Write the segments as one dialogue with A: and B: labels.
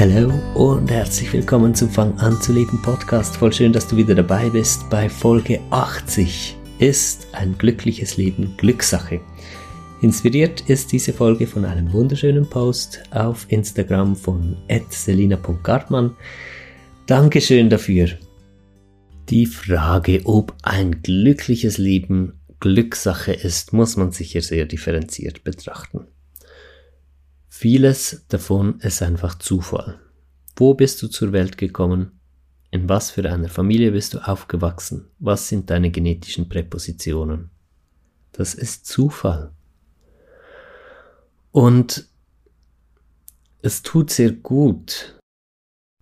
A: Hallo und herzlich willkommen zum Fang an zu leben Podcast. Voll schön, dass du wieder dabei bist. Bei Folge 80 ist ein glückliches Leben Glückssache. Inspiriert ist diese Folge von einem wunderschönen Post auf Instagram von selina.gartmann. Dankeschön dafür. Die Frage, ob ein glückliches Leben Glückssache ist, muss man sicher sehr differenziert betrachten. Vieles davon ist einfach Zufall. Wo bist du zur Welt gekommen? In was für einer Familie bist du aufgewachsen? Was sind deine genetischen Präpositionen? Das ist Zufall. Und es tut sehr gut,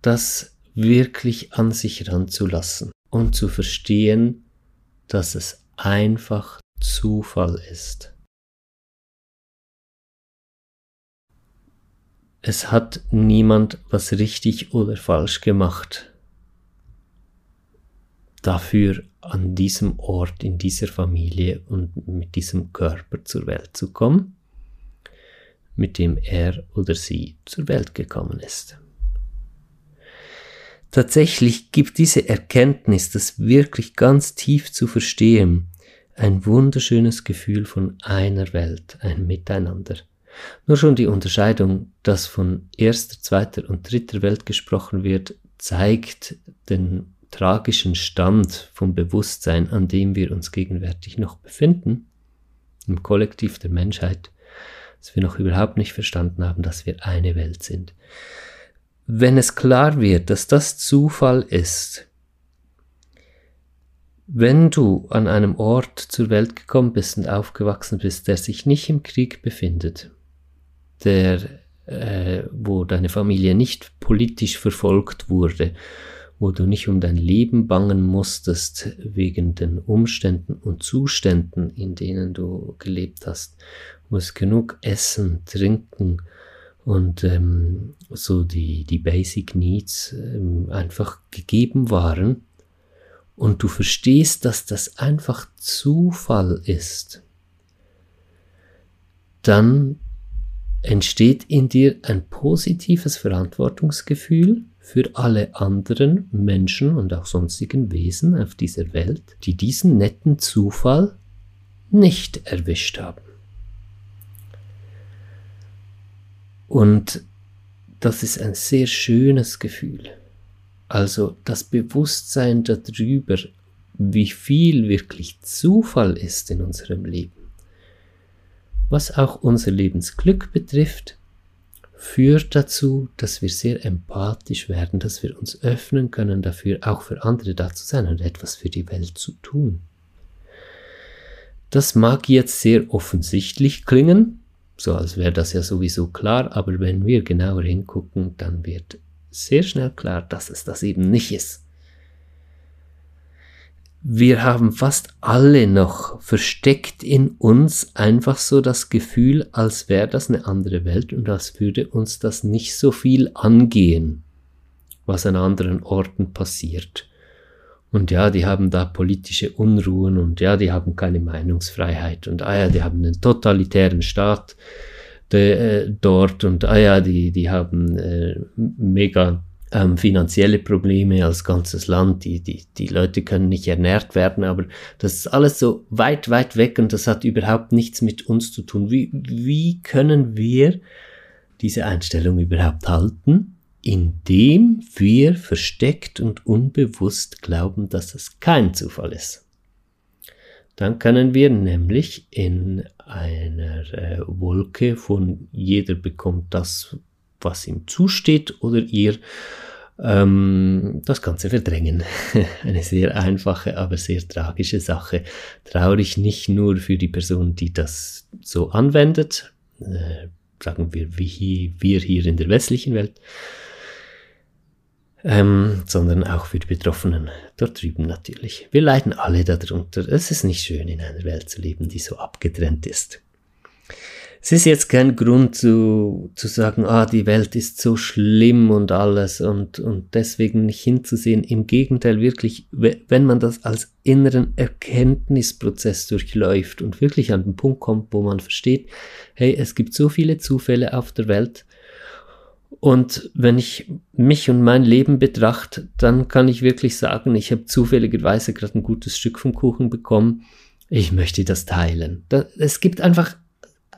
A: das wirklich an sich ranzulassen und zu verstehen, dass es einfach Zufall ist. Es hat niemand was richtig oder falsch gemacht. Dafür an diesem Ort, in dieser Familie und mit diesem Körper zur Welt zu kommen, mit dem er oder sie zur Welt gekommen ist. Tatsächlich gibt diese Erkenntnis, das wirklich ganz tief zu verstehen, ein wunderschönes Gefühl von einer Welt, ein Miteinander. Nur schon die Unterscheidung, dass von erster, zweiter und dritter Welt gesprochen wird, zeigt den tragischen Stand vom Bewusstsein, an dem wir uns gegenwärtig noch befinden, im Kollektiv der Menschheit, dass wir noch überhaupt nicht verstanden haben, dass wir eine Welt sind. Wenn es klar wird, dass das Zufall ist, wenn du an einem Ort zur Welt gekommen bist und aufgewachsen bist, der sich nicht im Krieg befindet, der, äh, wo deine Familie nicht politisch verfolgt wurde, wo du nicht um dein Leben bangen musstest wegen den Umständen und Zuständen, in denen du gelebt hast, wo es genug Essen, Trinken und ähm, so die, die Basic Needs ähm, einfach gegeben waren. Und du verstehst, dass das einfach Zufall ist, dann entsteht in dir ein positives Verantwortungsgefühl für alle anderen Menschen und auch sonstigen Wesen auf dieser Welt, die diesen netten Zufall nicht erwischt haben. Und das ist ein sehr schönes Gefühl. Also das Bewusstsein darüber, wie viel wirklich Zufall ist in unserem Leben was auch unser Lebensglück betrifft, führt dazu, dass wir sehr empathisch werden, dass wir uns öffnen können dafür, auch für andere da zu sein und etwas für die Welt zu tun. Das mag jetzt sehr offensichtlich klingen, so als wäre das ja sowieso klar, aber wenn wir genauer hingucken, dann wird sehr schnell klar, dass es das eben nicht ist wir haben fast alle noch versteckt in uns einfach so das Gefühl, als wäre das eine andere Welt und als würde uns das nicht so viel angehen, was an anderen Orten passiert. Und ja, die haben da politische Unruhen und ja, die haben keine Meinungsfreiheit und ah ja, die haben einen totalitären Staat de, äh, dort und ah ja, die, die haben äh, mega ähm, finanzielle Probleme als ganzes Land, die, die, die Leute können nicht ernährt werden, aber das ist alles so weit, weit weg und das hat überhaupt nichts mit uns zu tun. Wie, wie können wir diese Einstellung überhaupt halten, indem wir versteckt und unbewusst glauben, dass es kein Zufall ist? Dann können wir nämlich in einer äh, Wolke von jeder bekommt das, was ihm zusteht oder ihr ähm, das Ganze verdrängen. Eine sehr einfache, aber sehr tragische Sache. Traurig nicht nur für die Person, die das so anwendet, äh, sagen wir wie wir hier in der westlichen Welt, ähm, sondern auch für die Betroffenen dort drüben natürlich. Wir leiden alle darunter. Es ist nicht schön, in einer Welt zu leben, die so abgetrennt ist es ist jetzt kein Grund zu, zu sagen, ah, die Welt ist so schlimm und alles und, und deswegen nicht hinzusehen. Im Gegenteil, wirklich, wenn man das als inneren Erkenntnisprozess durchläuft und wirklich an den Punkt kommt, wo man versteht, hey, es gibt so viele Zufälle auf der Welt Und wenn ich mich und mein Leben betrachte, dann kann ich wirklich sagen, ich habe zufälligerweise gerade ein gutes Stück vom Kuchen bekommen. Ich möchte das teilen. Es gibt einfach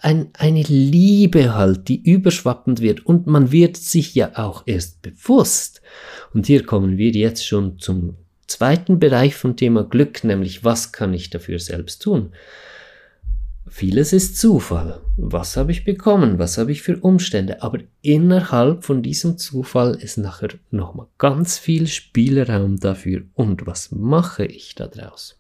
A: ein, eine Liebe halt, die überschwappend wird und man wird sich ja auch erst bewusst. Und hier kommen wir jetzt schon zum zweiten Bereich vom Thema Glück, nämlich was kann ich dafür selbst tun? Vieles ist Zufall. Was habe ich bekommen? Was habe ich für Umstände? Aber innerhalb von diesem Zufall ist nachher nochmal ganz viel Spielraum dafür. Und was mache ich daraus?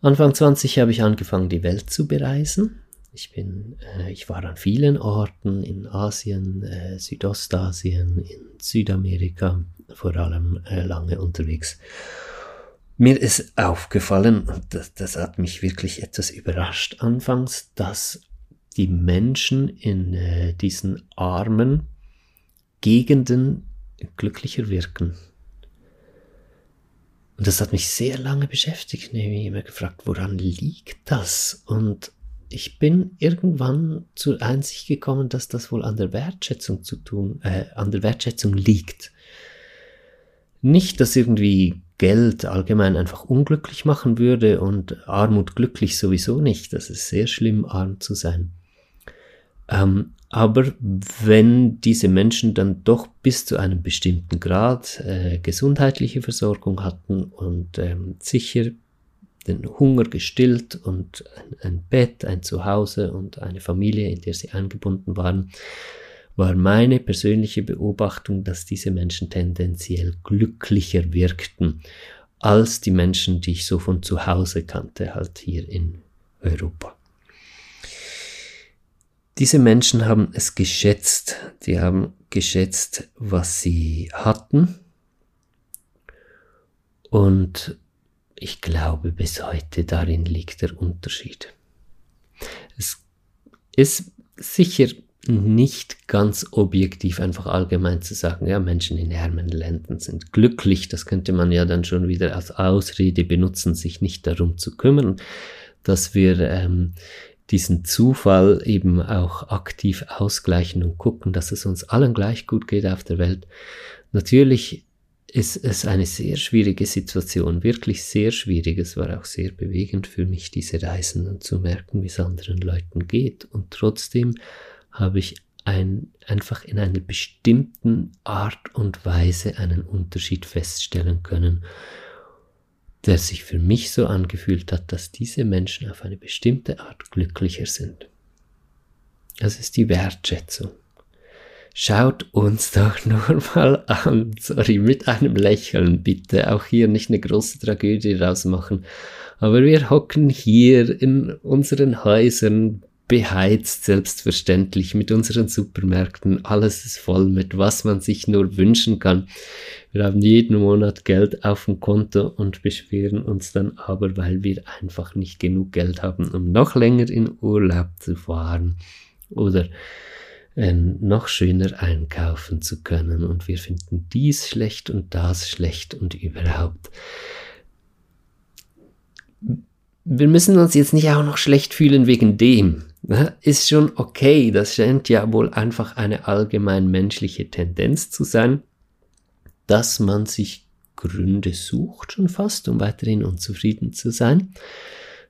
A: Anfang 20 habe ich angefangen, die Welt zu bereisen. Ich bin, äh, ich war an vielen Orten in Asien, äh, Südostasien, in Südamerika, vor allem äh, lange unterwegs. Mir ist aufgefallen, und das, das hat mich wirklich etwas überrascht anfangs, dass die Menschen in äh, diesen armen Gegenden glücklicher wirken. Und das hat mich sehr lange beschäftigt. Ich habe mich immer gefragt, woran liegt das? Und ich bin irgendwann zur Einsicht gekommen, dass das wohl an der Wertschätzung zu tun, äh, an der Wertschätzung liegt. Nicht, dass irgendwie Geld allgemein einfach unglücklich machen würde und Armut glücklich sowieso nicht. Das ist sehr schlimm, arm zu sein. Ähm, aber wenn diese Menschen dann doch bis zu einem bestimmten Grad äh, gesundheitliche Versorgung hatten und ähm, sicher den Hunger gestillt und ein, ein, Bett, ein Zuhause und eine Familie, in der sie eingebunden waren, war meine persönliche Beobachtung, dass diese Menschen tendenziell glücklicher wirkten als die Menschen, die ich so von zu Hause kannte, halt hier in Europa. Diese Menschen haben es geschätzt, die haben geschätzt, was sie hatten. Und ich glaube, bis heute darin liegt der Unterschied. Es ist sicher nicht ganz objektiv einfach allgemein zu sagen, ja, Menschen in ärmeren Ländern sind glücklich. Das könnte man ja dann schon wieder als Ausrede benutzen, sich nicht darum zu kümmern, dass wir ähm, diesen Zufall eben auch aktiv ausgleichen und gucken, dass es uns allen gleich gut geht auf der Welt. Natürlich ist es eine sehr schwierige Situation, wirklich sehr schwierig. Es war auch sehr bewegend für mich, diese Reisen und zu merken, wie es anderen Leuten geht. Und trotzdem habe ich ein, einfach in einer bestimmten Art und Weise einen Unterschied feststellen können der sich für mich so angefühlt hat, dass diese Menschen auf eine bestimmte Art glücklicher sind. Das ist die Wertschätzung. Schaut uns doch nur mal an, sorry, mit einem Lächeln bitte, auch hier nicht eine große Tragödie rausmachen, aber wir hocken hier in unseren Häusern beheizt, selbstverständlich, mit unseren Supermärkten. Alles ist voll mit was man sich nur wünschen kann. Wir haben jeden Monat Geld auf dem Konto und beschweren uns dann aber, weil wir einfach nicht genug Geld haben, um noch länger in Urlaub zu fahren oder äh, noch schöner einkaufen zu können. Und wir finden dies schlecht und das schlecht und überhaupt wir müssen uns jetzt nicht auch noch schlecht fühlen wegen dem. Ne? Ist schon okay, das scheint ja wohl einfach eine allgemein menschliche Tendenz zu sein, dass man sich Gründe sucht schon fast, um weiterhin unzufrieden zu sein,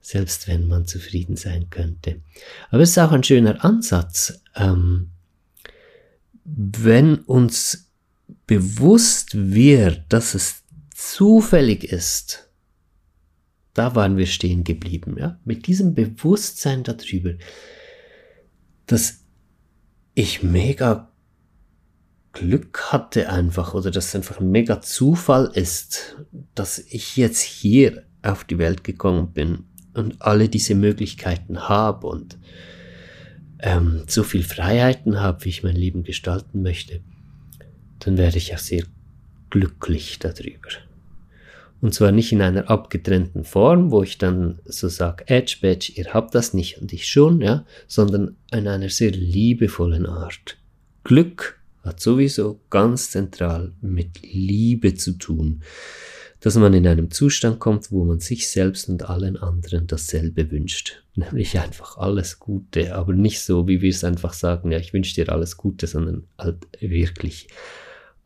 A: selbst wenn man zufrieden sein könnte. Aber es ist auch ein schöner Ansatz, ähm, wenn uns bewusst wird, dass es zufällig ist, da waren wir stehen geblieben, ja. Mit diesem Bewusstsein darüber, dass ich mega Glück hatte einfach oder dass es einfach ein mega Zufall ist, dass ich jetzt hier auf die Welt gekommen bin und alle diese Möglichkeiten habe und ähm, so viel Freiheiten habe, wie ich mein Leben gestalten möchte, dann werde ich auch sehr glücklich darüber. Und zwar nicht in einer abgetrennten Form, wo ich dann so sage, Edge Badge, ihr habt das nicht und ich schon, ja, sondern in einer sehr liebevollen Art. Glück hat sowieso ganz zentral mit Liebe zu tun. dass man in einem Zustand kommt, wo man sich selbst und allen anderen dasselbe wünscht. Nämlich einfach alles Gute, aber nicht so, wie wir es einfach sagen, ja, ich wünsche dir alles Gute, sondern halt wirklich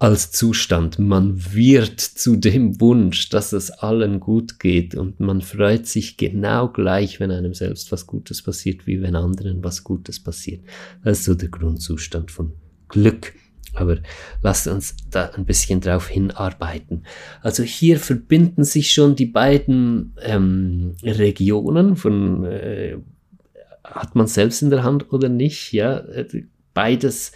A: als Zustand. Man wird zu dem Wunsch, dass es allen gut geht und man freut sich genau gleich, wenn einem selbst was Gutes passiert, wie wenn anderen was Gutes passiert. Das ist so der Grundzustand von Glück. Aber lasst uns da ein bisschen drauf hinarbeiten. Also hier verbinden sich schon die beiden ähm, Regionen von äh, hat man selbst in der Hand oder nicht, ja, äh, beides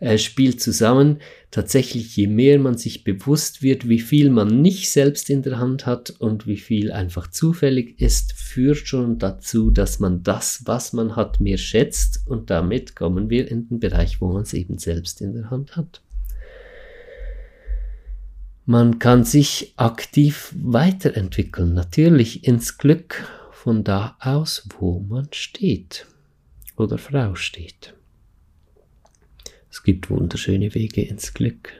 A: äh, spielt zusammen. Tatsächlich, je mehr man sich bewusst wird, wie viel man nicht selbst in der Hand hat und wie viel einfach zufällig ist, führt schon dazu, dass man das, was man hat, mehr schätzt und damit kommen wir in den Bereich, wo man es eben selbst in der Hand hat. Man kann sich aktiv weiterentwickeln, natürlich ins Glück von da aus, wo man steht oder Frau steht. Es gibt wunderschöne Wege ins Glück.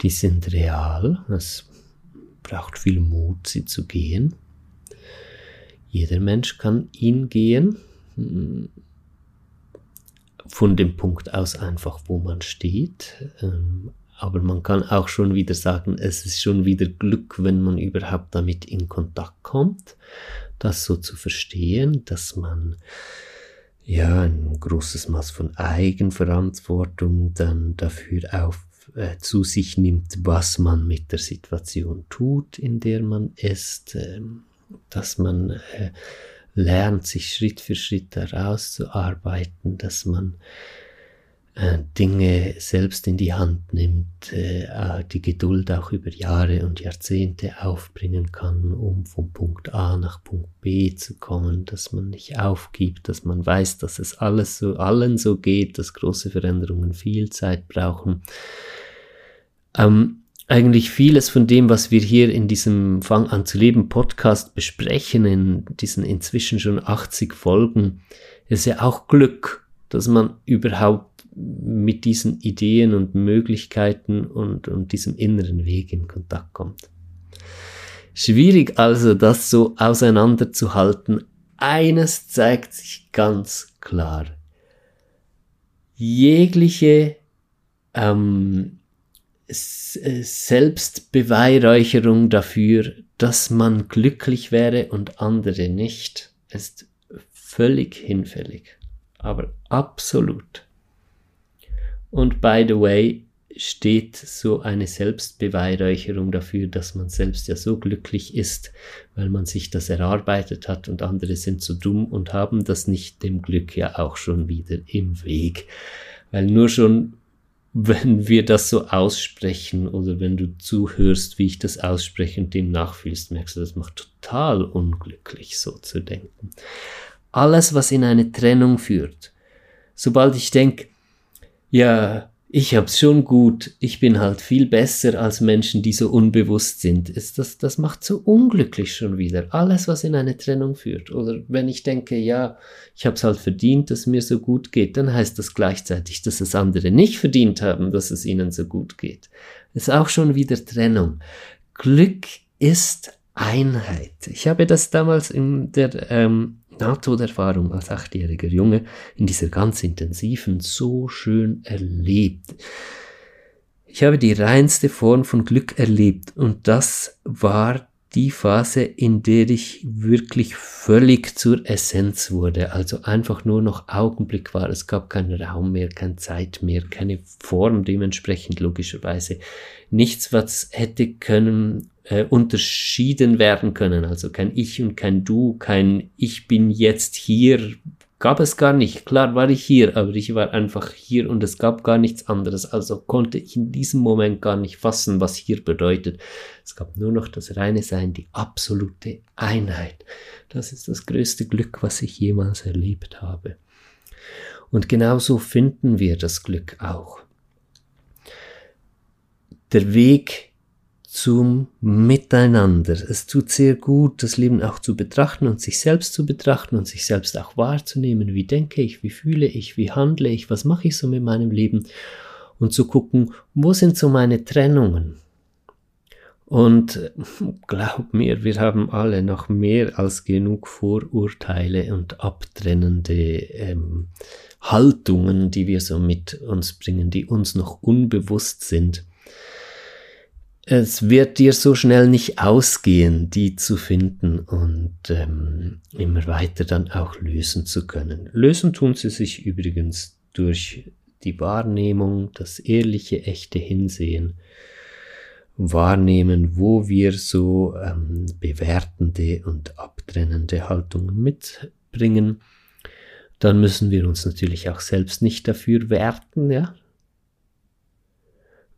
A: Die sind real. Es braucht viel Mut, sie zu gehen. Jeder Mensch kann ihn gehen. Von dem Punkt aus einfach, wo man steht. Ähm, aber man kann auch schon wieder sagen, es ist schon wieder Glück, wenn man überhaupt damit in Kontakt kommt, das so zu verstehen, dass man ja, ein großes Maß von Eigenverantwortung dann dafür auf, äh, zu sich nimmt, was man mit der Situation tut, in der man ist, äh, dass man äh, lernt, sich Schritt für Schritt herauszuarbeiten, dass man Dinge selbst in die Hand nimmt, äh, äh, die Geduld auch über Jahre und Jahrzehnte aufbringen kann, um vom Punkt A nach Punkt B zu kommen, dass man nicht aufgibt, dass man weiß, dass es alles so, allen so geht, dass große Veränderungen viel Zeit brauchen. Ähm, eigentlich vieles von dem, was wir hier in diesem Fang an zu leben Podcast besprechen, in diesen inzwischen schon 80 Folgen, ist ja auch Glück, dass man überhaupt mit diesen Ideen und Möglichkeiten und, und diesem inneren Weg in Kontakt kommt. Schwierig also, das so auseinanderzuhalten. Eines zeigt sich ganz klar. Jegliche ähm, Selbstbeweihräucherung dafür, dass man glücklich wäre und andere nicht, ist völlig hinfällig. Aber absolut. Und by the way, steht so eine Selbstbeweihräucherung dafür, dass man selbst ja so glücklich ist, weil man sich das erarbeitet hat und andere sind so dumm und haben das nicht dem Glück ja auch schon wieder im Weg. Weil nur schon, wenn wir das so aussprechen oder wenn du zuhörst, wie ich das ausspreche und dem nachfühlst, merkst du, das macht total unglücklich, so zu denken. Alles, was in eine Trennung führt, sobald ich denke, ja, ich hab's schon gut, ich bin halt viel besser als Menschen, die so unbewusst sind. Ist das, das macht so unglücklich schon wieder. Alles, was in eine Trennung führt. Oder wenn ich denke, ja, ich hab's halt verdient, dass mir so gut geht, dann heißt das gleichzeitig, dass es andere nicht verdient haben, dass es ihnen so gut geht. Ist auch schon wieder Trennung. Glück ist Einheit. Ich habe das damals in der ähm, Nahtoderfahrung als achtjähriger Junge in dieser ganz intensiven so schön erlebt. Ich habe die reinste Form von Glück erlebt und das war die Phase, in der ich wirklich völlig zur Essenz wurde, also einfach nur noch Augenblick war. Es gab keinen Raum mehr, keine Zeit mehr, keine Form dementsprechend logischerweise. Nichts, was hätte können äh, unterschieden werden können. Also kein Ich und kein Du, kein Ich bin jetzt hier, gab es gar nicht. Klar war ich hier, aber ich war einfach hier und es gab gar nichts anderes. Also konnte ich in diesem Moment gar nicht fassen, was hier bedeutet. Es gab nur noch das reine Sein, die absolute Einheit. Das ist das größte Glück, was ich jemals erlebt habe. Und genauso finden wir das Glück auch. Der Weg zum Miteinander. Es tut sehr gut, das Leben auch zu betrachten und sich selbst zu betrachten und sich selbst auch wahrzunehmen. Wie denke ich, wie fühle ich, wie handle ich, was mache ich so mit meinem Leben und zu gucken, wo sind so meine Trennungen Und glaub mir, wir haben alle noch mehr als genug Vorurteile und abtrennende ähm, Haltungen, die wir so mit uns bringen, die uns noch unbewusst sind. Es wird dir so schnell nicht ausgehen, die zu finden und ähm, immer weiter dann auch lösen zu können. Lösen tun sie sich übrigens durch die Wahrnehmung, das ehrliche, echte Hinsehen, wahrnehmen, wo wir so ähm, bewertende und abtrennende Haltungen mitbringen dann müssen wir uns natürlich auch selbst nicht dafür werten, ja.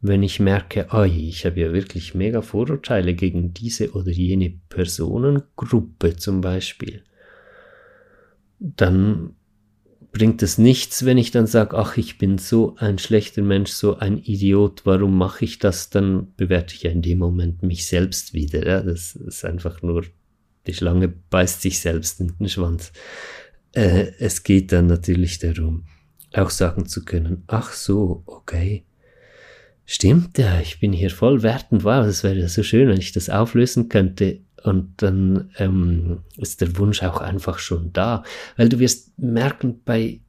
A: Wenn ich merke, oh, ich habe ja wirklich mega Vorurteile gegen diese oder jene Personengruppe zum Beispiel, dann bringt es nichts, wenn ich dann sage, ach, ich bin so ein schlechter Mensch, so ein Idiot, warum mache ich das? Dann bewerte ich ja in dem Moment mich selbst wieder. Ja? Das ist einfach nur, die Schlange beißt sich selbst in den Schwanz. Äh, es geht dann natürlich darum, auch sagen zu können, ach so, okay. Stimmt ja, ich bin hier voll wertend. Wow, das wäre so schön, wenn ich das auflösen könnte. Und dann ähm, ist der Wunsch auch einfach schon da. Weil du wirst merken, bei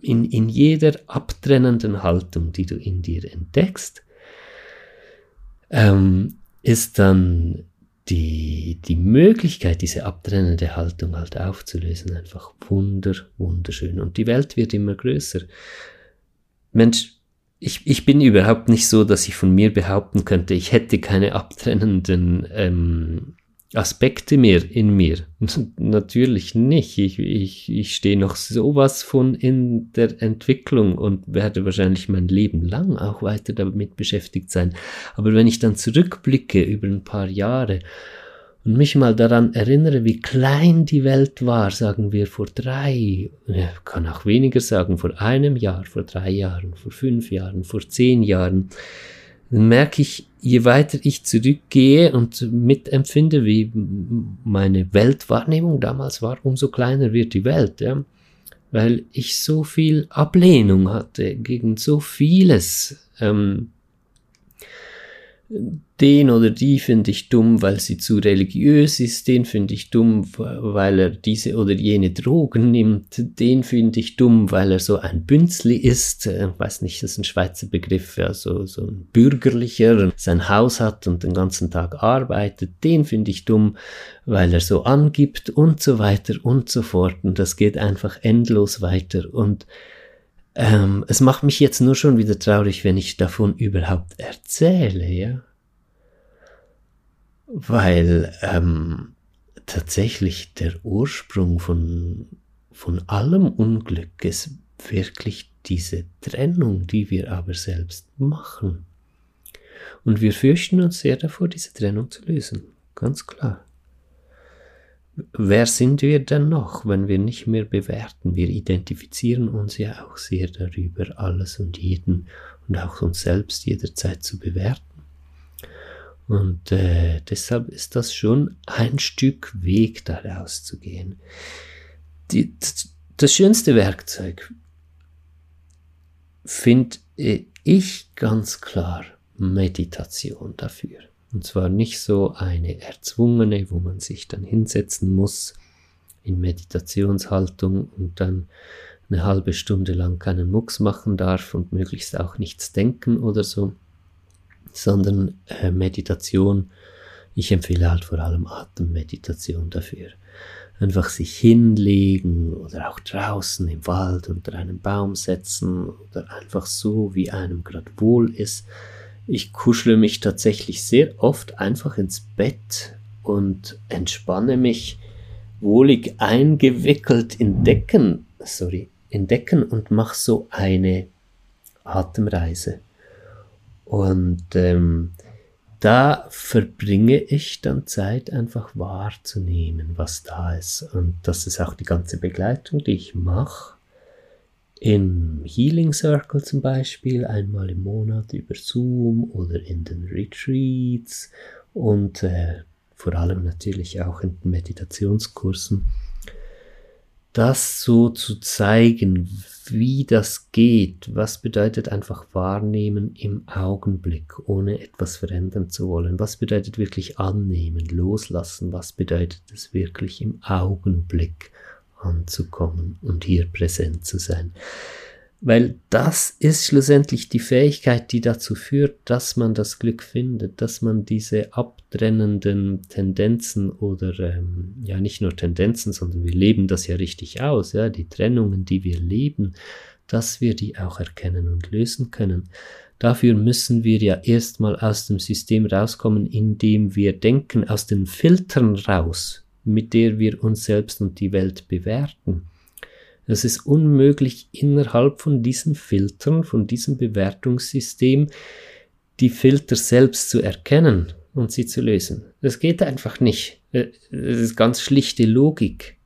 A: in, in jeder abtrennenden Haltung, die du in dir entdeckst, ähm, ist dann die, die Möglichkeit, diese abtrennende Haltung halt aufzulösen, einfach wunder, wunderschön. Und die Welt wird immer größer. Mensch, ich, ich bin überhaupt nicht so, dass ich von mir behaupten könnte, ich hätte keine abtrennenden ähm, Aspekte mehr in mir. Natürlich nicht. Ich, ich, ich stehe noch sowas von in der Entwicklung und werde wahrscheinlich mein Leben lang auch weiter damit beschäftigt sein. Aber wenn ich dann zurückblicke über ein paar Jahre und mich mal daran erinnere, wie klein die Welt war, sagen wir vor drei, kann auch weniger sagen, vor einem Jahr, vor drei Jahren, vor fünf Jahren, vor zehn Jahren, dann merke ich, je weiter ich zurückgehe und mitempfinde, wie meine Weltwahrnehmung damals war, umso kleiner wird die Welt, ja. Weil ich so viel Ablehnung hatte gegen so vieles. Ähm, den oder die finde ich dumm, weil sie zu religiös ist, den finde ich dumm, weil er diese oder jene Drogen nimmt, den finde ich dumm, weil er so ein Bünzli ist, äh, weiß nicht, das ist ein Schweizer Begriff, ja, so, so ein bürgerlicher, sein Haus hat und den ganzen Tag arbeitet, den finde ich dumm, weil er so angibt und so weiter und so fort. Und das geht einfach endlos weiter. Und ähm, es macht mich jetzt nur schon wieder traurig, wenn ich davon überhaupt erzähle, ja. Weil ähm, tatsächlich der Ursprung von, von allem Unglück ist wirklich diese Trennung, die wir aber selbst machen. Und wir fürchten uns sehr davor, diese Trennung zu lösen. Ganz klar. Wer sind wir denn noch, wenn wir nicht mehr bewerten? Wir identifizieren uns ja auch sehr darüber, alles und jeden und auch uns selbst jederzeit zu bewerten. Und äh, deshalb ist das schon ein Stück Weg, daraus zu gehen. Die, das schönste Werkzeug finde ich ganz klar Meditation dafür. Und zwar nicht so eine erzwungene, wo man sich dann hinsetzen muss in Meditationshaltung und dann eine halbe Stunde lang keinen Mucks machen darf und möglichst auch nichts denken oder so, sondern äh, Meditation. Ich empfehle halt vor allem Atemmeditation dafür. Einfach sich hinlegen oder auch draußen im Wald unter einem Baum setzen oder einfach so, wie einem gerade wohl ist ich kuschle mich tatsächlich sehr oft einfach ins Bett und entspanne mich wohlig eingewickelt in Decken, sorry, in Decken und mache so eine Atemreise. Und ähm, da verbringe ich dann Zeit einfach wahrzunehmen, was da ist. Und das ist auch die ganze Begleitung, die ich mache im Healing Circle zum Beispiel einmal im Monat über Zoom oder in den Retreats und äh, vor allem natürlich auch in den Meditationskursen. das so zu zeigen, wie das geht, was bedeutet einfach wahrnehmen im Augenblick, ohne etwas verändern zu wollen, was bedeutet wirklich annehmen, loslassen, was bedeutet es wirklich im Augenblick anzukommen und hier präsent zu sein. Weil das ist schlussendlich die Fähigkeit, die dazu führt, dass man das Glück findet, dass man diese abtrennenden Tendenzen oder ähm, ja nicht nur Tendenzen, sondern wir leben das ja richtig aus, ja, die Trennungen, die wir leben, dass wir die auch erkennen und lösen können. Dafür müssen wir ja erstmal aus dem System rauskommen, indem wir denken, aus den Filtern raus, mit der wir uns selbst und die Welt bewerten. Es ist unmöglich, innerhalb von diesen Filtern, von diesem Bewertungssystem, die Filter selbst zu erkennen und sie zu lösen. Das geht einfach nicht. Das ist ganz schlichte Logik.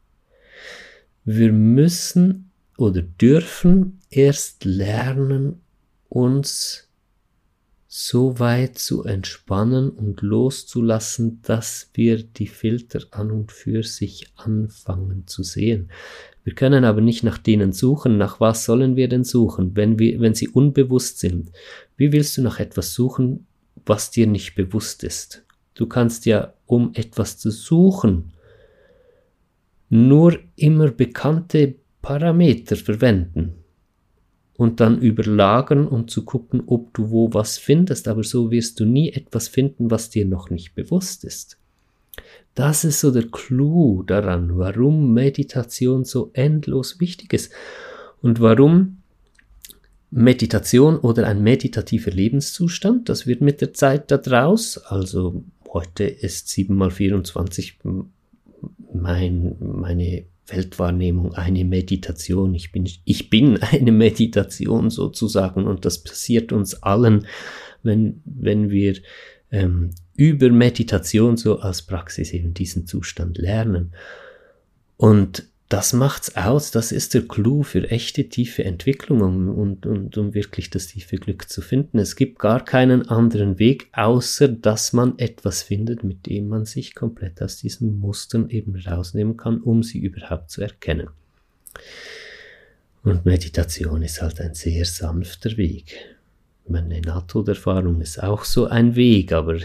A: Wir müssen oder dürfen erst lernen, uns so weit zu entspannen und loszulassen, dass wir die Filter an und für sich anfangen zu sehen. Wir können aber nicht nach denen suchen. Nach was sollen wir denn suchen, wenn, wir, wenn sie unbewusst sind? Wie willst du nach etwas suchen, was dir nicht bewusst ist? Du kannst ja, um etwas zu suchen, nur immer bekannte Parameter verwenden und dann überlagern, um zu gucken, ob du wo was findest, aber so wirst du nie etwas finden, was dir noch nicht bewusst ist. Das ist so der Clou daran, warum Meditation so endlos wichtig ist und warum Meditation oder ein meditativer Lebenszustand, das wird mit der Zeit da draus, also heute ist 7 mal 24 mein, meine Weltwahrnehmung eine Meditation. Ich bin, ich bin eine Meditation sozusagen und das passiert uns allen, wenn, wenn wir ähm, über Meditation so als Praxis eben diesen Zustand lernen. Und das macht's aus, das ist der Clou für echte tiefe Entwicklung um, und, und um wirklich das tiefe Glück zu finden. Es gibt gar keinen anderen Weg, außer dass man etwas findet, mit dem man sich komplett aus diesen Mustern eben rausnehmen kann, um sie überhaupt zu erkennen. Und Meditation ist halt ein sehr sanfter Weg meine Nahtoderfahrung ist auch so ein Weg, aber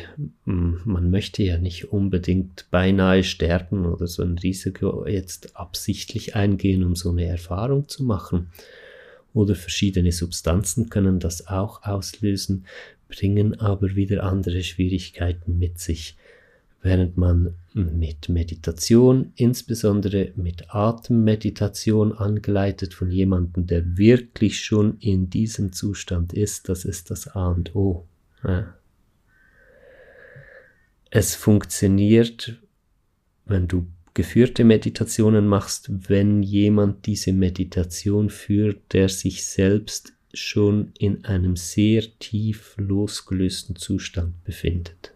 A: hm, man möchte ja nicht unbedingt beinahe sterben oder so ein Risiko jetzt absichtlich eingehen, um so eine Erfahrung zu machen. Oder verschiedene Substanzen können das auch auslösen, bringen aber wieder andere Schwierigkeiten mit sich während man mit Meditation, insbesondere mit Atemmeditation angeleitet von jemandem, der wirklich schon in diesem Zustand ist, das ist das A und O. Ja. Es funktioniert, wenn du geführte Meditationen machst, wenn jemand diese Meditation führt, der sich selbst schon in einem sehr tief losgelösten Zustand befindet.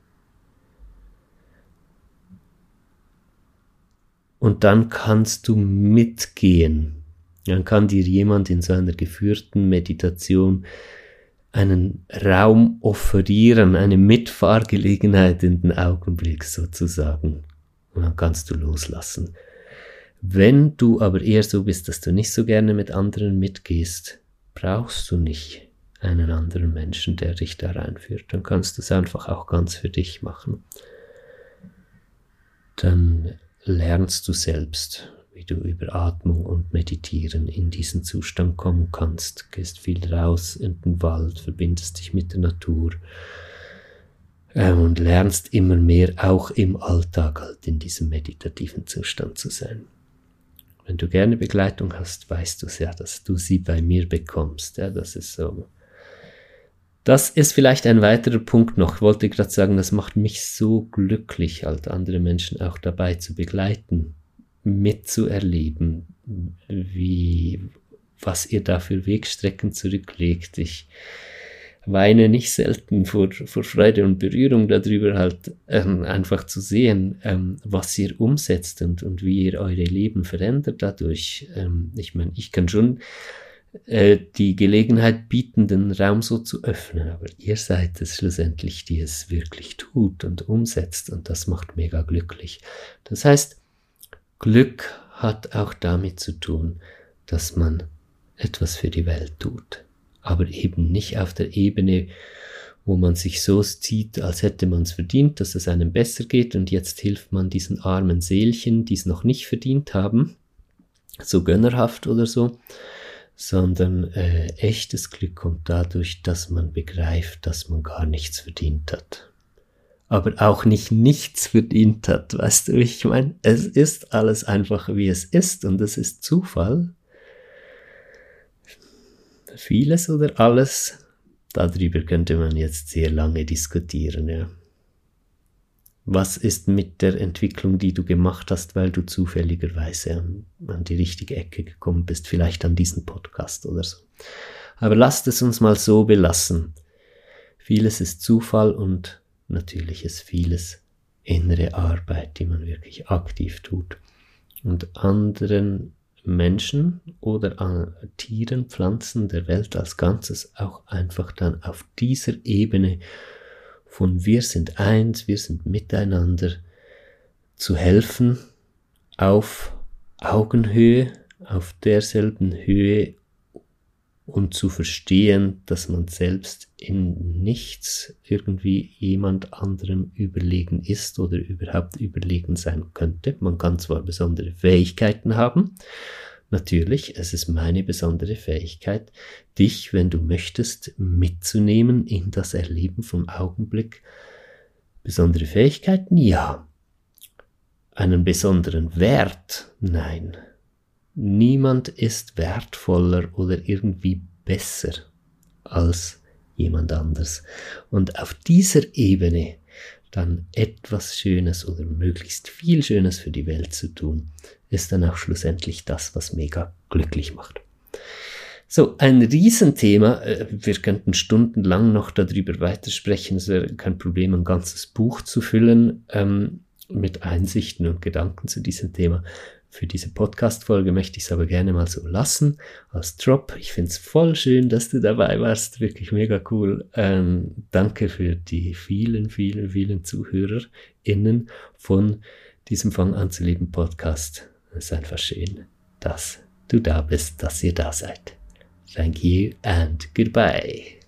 A: Und dann kannst du mitgehen. Dann kann dir jemand in seiner geführten Meditation einen Raum offerieren, eine Mitfahrgelegenheit in den Augenblick sozusagen. Und dann kannst du loslassen. Wenn du aber eher so bist, dass du nicht so gerne mit anderen mitgehst, brauchst du nicht einen anderen Menschen, der dich da reinführt. Dann kannst du es einfach auch ganz für dich machen. Dann lernst du selbst, wie du über Atmung und Meditieren in diesen Zustand kommen kannst. Gehst viel raus in den Wald, verbindest dich mit der Natur äh, und lernst immer mehr auch im Alltag halt in diesem meditativen Zustand zu sein. Wenn du gerne Begleitung hast, weißt du es ja, dass du sie bei mir bekommst. Ja, das ist so das ist vielleicht ein weiterer Punkt noch. Ich wollte gerade sagen, das macht mich so glücklich, halt andere Menschen auch dabei zu begleiten, mitzuerleben, wie, was ihr da für Wegstrecken zurücklegt. Ich weine nicht selten vor, vor Freude und Berührung darüber, halt ähm, einfach zu sehen, ähm, was ihr umsetzt und, und wie ihr eure Leben verändert dadurch. Ähm, ich meine, ich kann schon äh, die Gelegenheit bieten, den Raum so zu öffnen. Aber ihr seid es schlussendlich, die es wirklich tut und umsetzt und das macht mega glücklich. Das heißt, Glück hat auch damit zu tun, dass man etwas für die Welt tut. Aber eben nicht auf der Ebene, wo man sich so zieht, als hätte man es verdient, dass es einem besser geht und jetzt hilft man diesen armen Seelchen, die es noch nicht verdient haben, so gönnerhaft oder so, sondern äh, echtes Glück kommt dadurch, dass man begreift, dass man gar nichts verdient hat. Aber auch nicht nichts verdient hat, weißt du, ich meine, es ist alles einfach wie es ist und es ist Zufall. Vieles oder alles Darüber könnte man jetzt sehr lange diskutieren, ja. Was ist mit der Entwicklung, die du gemacht hast, weil du zufälligerweise an, an die richtige Ecke gekommen bist, vielleicht an diesen Podcast oder so. Aber lasst es uns mal so belassen. Vieles ist Zufall und natürlich ist vieles innere Arbeit, die man wirklich aktiv tut. Und anderen Menschen oder Tieren, Pflanzen der Welt als Ganzes auch einfach dann auf dieser Ebene von wir sind eins, wir sind miteinander zu helfen auf Augenhöhe, auf derselben Höhe und zu verstehen, dass man selbst in nichts irgendwie jemand anderem überlegen ist oder überhaupt überlegen sein könnte. Man kann zwar besondere Fähigkeiten haben, natürlich, es ist meine besondere Fähigkeit, dich, wenn du möchtest, mitzunehmen in das Erleben vom Augenblick. Besondere Fähigkeiten? Ja. Einen besonderen Wert? Nein. Niemand ist wertvoller oder irgendwie besser als jemand anders. Und auf dieser Ebene dann etwas Schönes oder möglichst viel Schönes für die Welt zu tun, ist dann auch schlussendlich das, was mega glücklich macht. So, ein Riesenthema. Äh, wir könnten stundenlang noch darüber weitersprechen. Es wäre kein Problem, ein ganzes Buch zu füllen ähm, mit Einsichten und Gedanken zu diesem Thema. Für diese Podcast-Folge möchte ich es aber gerne mal so lassen als Drop. Ich finde es voll schön, dass du dabei warst. Wirklich mega cool. Ähm, danke für die vielen, vielen, vielen ZuhörerInnen von diesem Fang an zu leben Podcast. Es ist einfach schön, dass du da bist, dass ihr da seid. Thank you and goodbye.